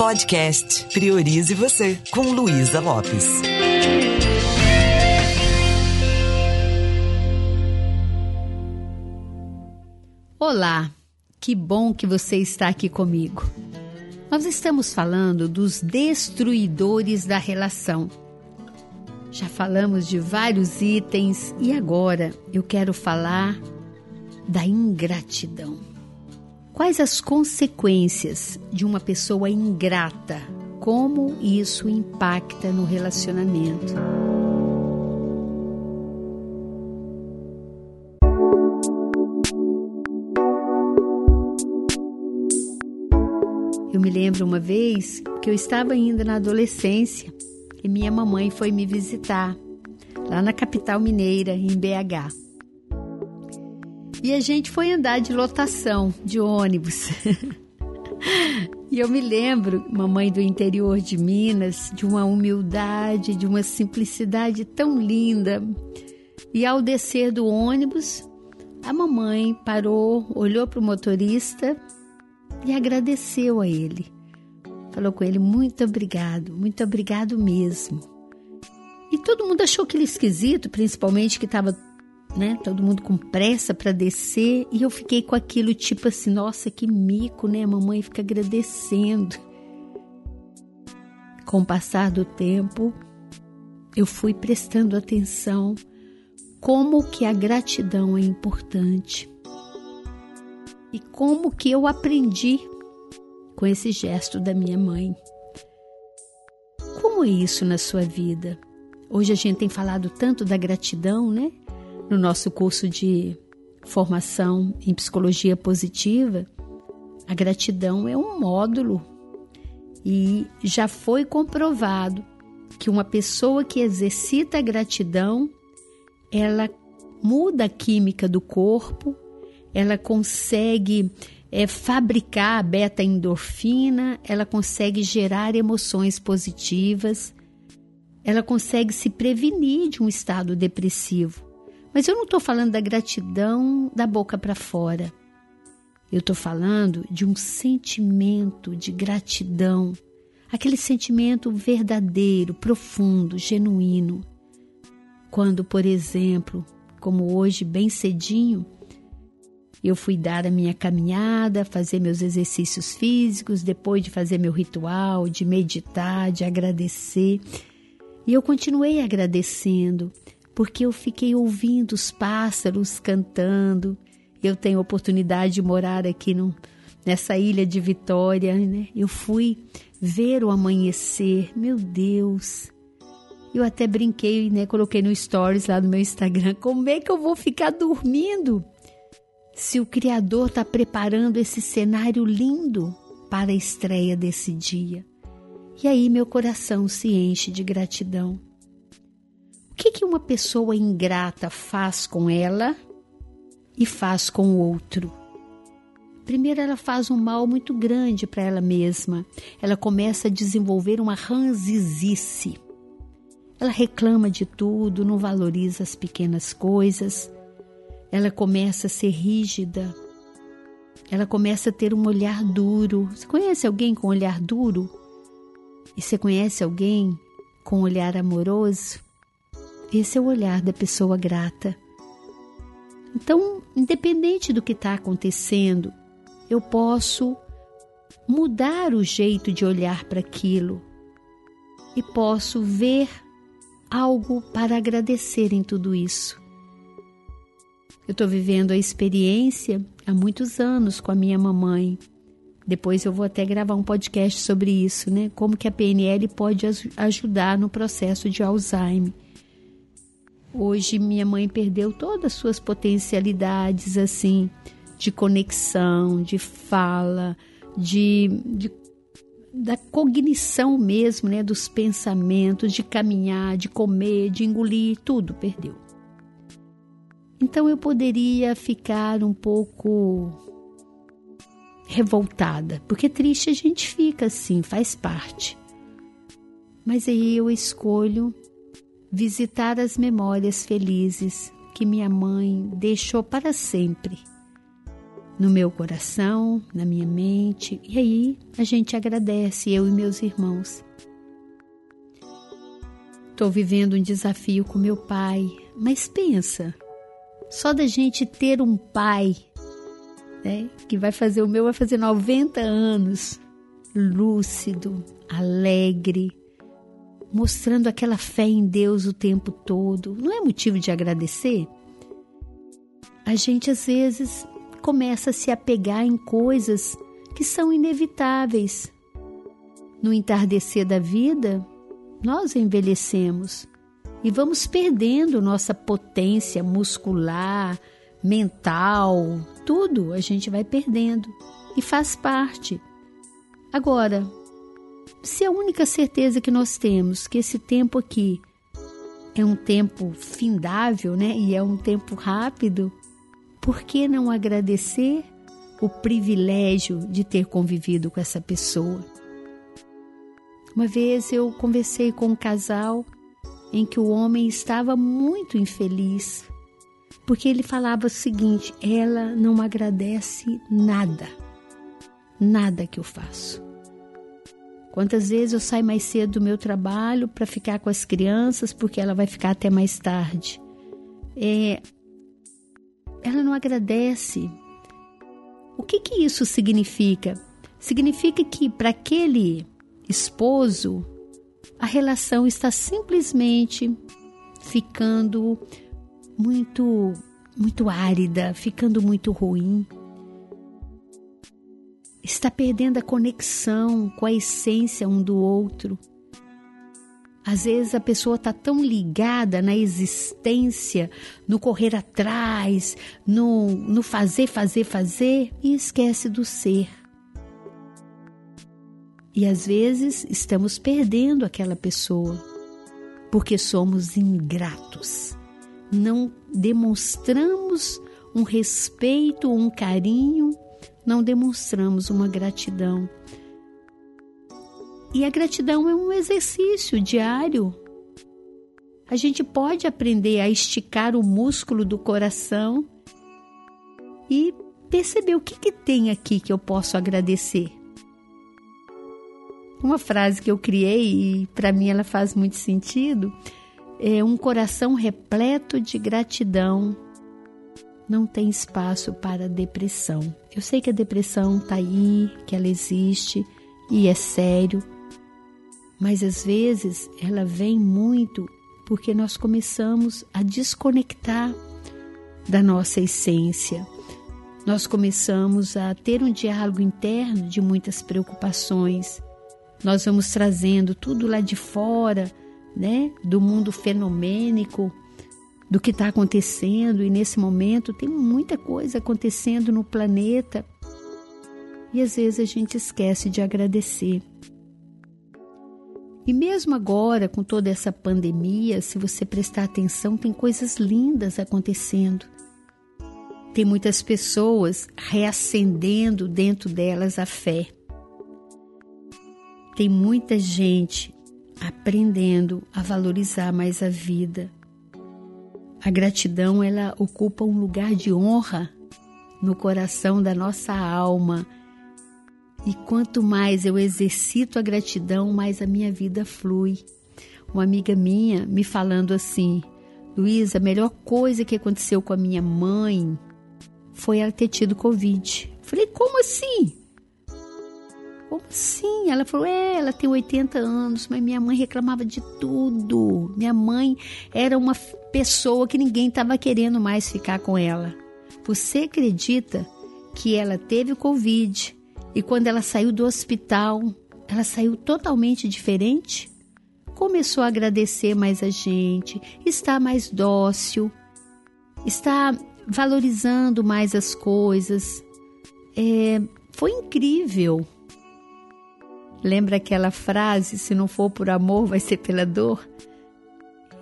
Podcast Priorize Você, com Luísa Lopes. Olá, que bom que você está aqui comigo. Nós estamos falando dos destruidores da relação. Já falamos de vários itens e agora eu quero falar da ingratidão. Quais as consequências de uma pessoa ingrata? Como isso impacta no relacionamento? Eu me lembro uma vez que eu estava ainda na adolescência e minha mamãe foi me visitar lá na capital mineira, em BH. E a gente foi andar de lotação de ônibus. e eu me lembro, mamãe do interior de Minas, de uma humildade, de uma simplicidade tão linda. E ao descer do ônibus, a mamãe parou, olhou para o motorista e agradeceu a ele. Falou com ele: Muito obrigado, muito obrigado mesmo. E todo mundo achou aquele esquisito, principalmente que estava né, todo mundo com pressa para descer. E eu fiquei com aquilo tipo assim: Nossa, que mico, né? Mamãe fica agradecendo. Com o passar do tempo, eu fui prestando atenção como que a gratidão é importante e como que eu aprendi com esse gesto da minha mãe. Como é isso na sua vida? Hoje a gente tem falado tanto da gratidão, né? No nosso curso de formação em psicologia positiva, a gratidão é um módulo e já foi comprovado que uma pessoa que exercita a gratidão, ela muda a química do corpo, ela consegue é, fabricar a beta-endorfina, ela consegue gerar emoções positivas, ela consegue se prevenir de um estado depressivo. Mas eu não estou falando da gratidão da boca para fora. Eu estou falando de um sentimento de gratidão, aquele sentimento verdadeiro, profundo, genuíno. Quando, por exemplo, como hoje, bem cedinho, eu fui dar a minha caminhada, fazer meus exercícios físicos, depois de fazer meu ritual, de meditar, de agradecer. E eu continuei agradecendo, porque eu fiquei ouvindo os pássaros cantando. Eu tenho a oportunidade de morar aqui no, nessa ilha de Vitória, né? Eu fui ver o amanhecer. Meu Deus! Eu até brinquei, né? Coloquei no stories lá no meu Instagram. Como é que eu vou ficar dormindo se o Criador está preparando esse cenário lindo para a estreia desse dia. E aí meu coração se enche de gratidão. Que, que uma pessoa ingrata faz com ela e faz com o outro? Primeiro, ela faz um mal muito grande para ela mesma. Ela começa a desenvolver uma ranzizice. Ela reclama de tudo, não valoriza as pequenas coisas ela começa a ser rígida, ela começa a ter um olhar duro. Você conhece alguém com olhar duro? E você conhece alguém com olhar amoroso? Esse é o olhar da pessoa grata. Então, independente do que está acontecendo, eu posso mudar o jeito de olhar para aquilo e posso ver algo para agradecer em tudo isso. Eu estou vivendo a experiência há muitos anos com a minha mamãe. Depois eu vou até gravar um podcast sobre isso, né? Como que a PNL pode ajudar no processo de Alzheimer. Hoje minha mãe perdeu todas as suas potencialidades assim de conexão, de fala, de, de da cognição mesmo, né, dos pensamentos, de caminhar, de comer, de engolir, tudo perdeu. Então eu poderia ficar um pouco revoltada, porque triste a gente fica assim, faz parte. Mas aí eu escolho visitar as memórias felizes que minha mãe deixou para sempre. no meu coração, na minha mente, e aí a gente agradece, eu e meus irmãos. Estou vivendo um desafio com meu pai, mas pensa, só da gente ter um pai, né, que vai fazer o meu vai fazer 90 anos, lúcido, alegre, mostrando aquela fé em Deus o tempo todo, não é motivo de agradecer? A gente às vezes começa a se apegar em coisas que são inevitáveis. No entardecer da vida, nós envelhecemos e vamos perdendo nossa potência muscular, mental, tudo a gente vai perdendo e faz parte. Agora, se a única certeza que nós temos que esse tempo aqui é um tempo findável, né, e é um tempo rápido, por que não agradecer o privilégio de ter convivido com essa pessoa? Uma vez eu conversei com um casal em que o homem estava muito infeliz, porque ele falava o seguinte: ela não agradece nada, nada que eu faço. Quantas vezes eu saio mais cedo do meu trabalho para ficar com as crianças, porque ela vai ficar até mais tarde. É, ela não agradece. O que, que isso significa? Significa que para aquele esposo, a relação está simplesmente ficando muito, muito árida, ficando muito ruim. Está perdendo a conexão com a essência um do outro. Às vezes a pessoa está tão ligada na existência, no correr atrás, no, no fazer, fazer, fazer e esquece do ser. E às vezes estamos perdendo aquela pessoa porque somos ingratos. Não demonstramos um respeito, um carinho, não demonstramos uma gratidão e a gratidão é um exercício diário. A gente pode aprender a esticar o músculo do coração e perceber o que, que tem aqui que eu posso agradecer. Uma frase que eu criei e para mim ela faz muito sentido é um coração repleto de gratidão não tem espaço para depressão. Eu sei que a depressão está aí, que ela existe e é sério, mas às vezes ela vem muito porque nós começamos a desconectar da nossa essência. Nós começamos a ter um diálogo interno de muitas preocupações. Nós vamos trazendo tudo lá de fora, né, do mundo fenomênico, do que está acontecendo, e nesse momento tem muita coisa acontecendo no planeta. E às vezes a gente esquece de agradecer. E mesmo agora, com toda essa pandemia, se você prestar atenção, tem coisas lindas acontecendo. Tem muitas pessoas reacendendo dentro delas a fé. Tem muita gente aprendendo a valorizar mais a vida. A gratidão, ela ocupa um lugar de honra no coração da nossa alma e quanto mais eu exercito a gratidão, mais a minha vida flui. Uma amiga minha me falando assim: Luísa, a melhor coisa que aconteceu com a minha mãe foi ela ter tido Covid. Falei, como assim? Como assim? Ela falou: é, ela tem 80 anos, mas minha mãe reclamava de tudo. Minha mãe era uma pessoa que ninguém estava querendo mais ficar com ela. Você acredita que ela teve Covid? E quando ela saiu do hospital, ela saiu totalmente diferente. Começou a agradecer mais a gente, está mais dócil, está valorizando mais as coisas. É, foi incrível. Lembra aquela frase: se não for por amor, vai ser pela dor?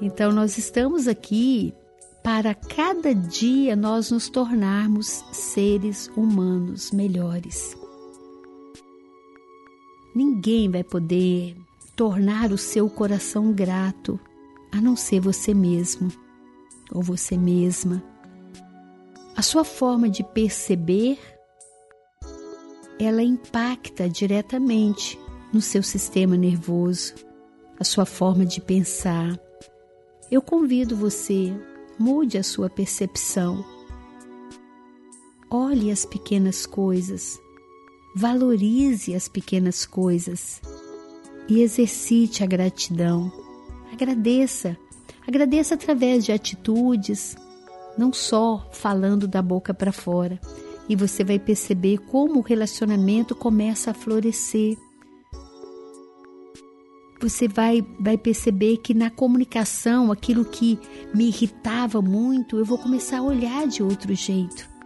Então, nós estamos aqui para cada dia nós nos tornarmos seres humanos melhores. Ninguém vai poder tornar o seu coração grato a não ser você mesmo ou você mesma. A sua forma de perceber ela impacta diretamente no seu sistema nervoso, a sua forma de pensar. Eu convido você, mude a sua percepção. Olhe as pequenas coisas, valorize as pequenas coisas e exercite a gratidão. Agradeça, agradeça através de atitudes, não só falando da boca para fora. E você vai perceber como o relacionamento começa a florescer. Você vai, vai perceber que na comunicação, aquilo que me irritava muito, eu vou começar a olhar de outro jeito.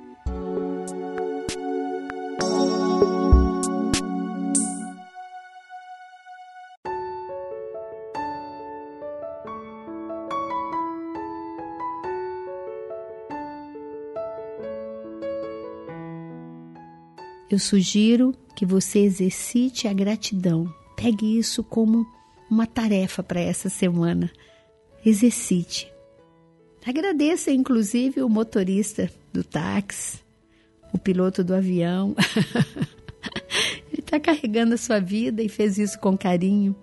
eu sugiro que você exercite a gratidão. Pegue isso como uma tarefa para essa semana. Exercite. Agradeça, inclusive, o motorista do táxi, o piloto do avião. Ele está carregando a sua vida e fez isso com carinho.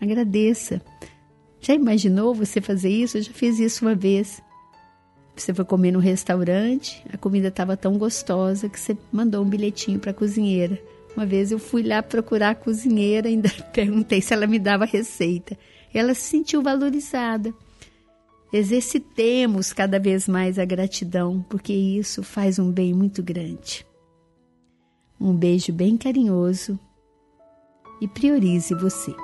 Agradeça. Já imaginou você fazer isso? Eu já fiz isso uma vez. Você foi comer no restaurante, a comida estava tão gostosa que você mandou um bilhetinho para a cozinheira. Uma vez eu fui lá procurar a cozinheira, ainda perguntei se ela me dava receita. Ela se sentiu valorizada. Exercitemos cada vez mais a gratidão, porque isso faz um bem muito grande. Um beijo bem carinhoso e priorize você.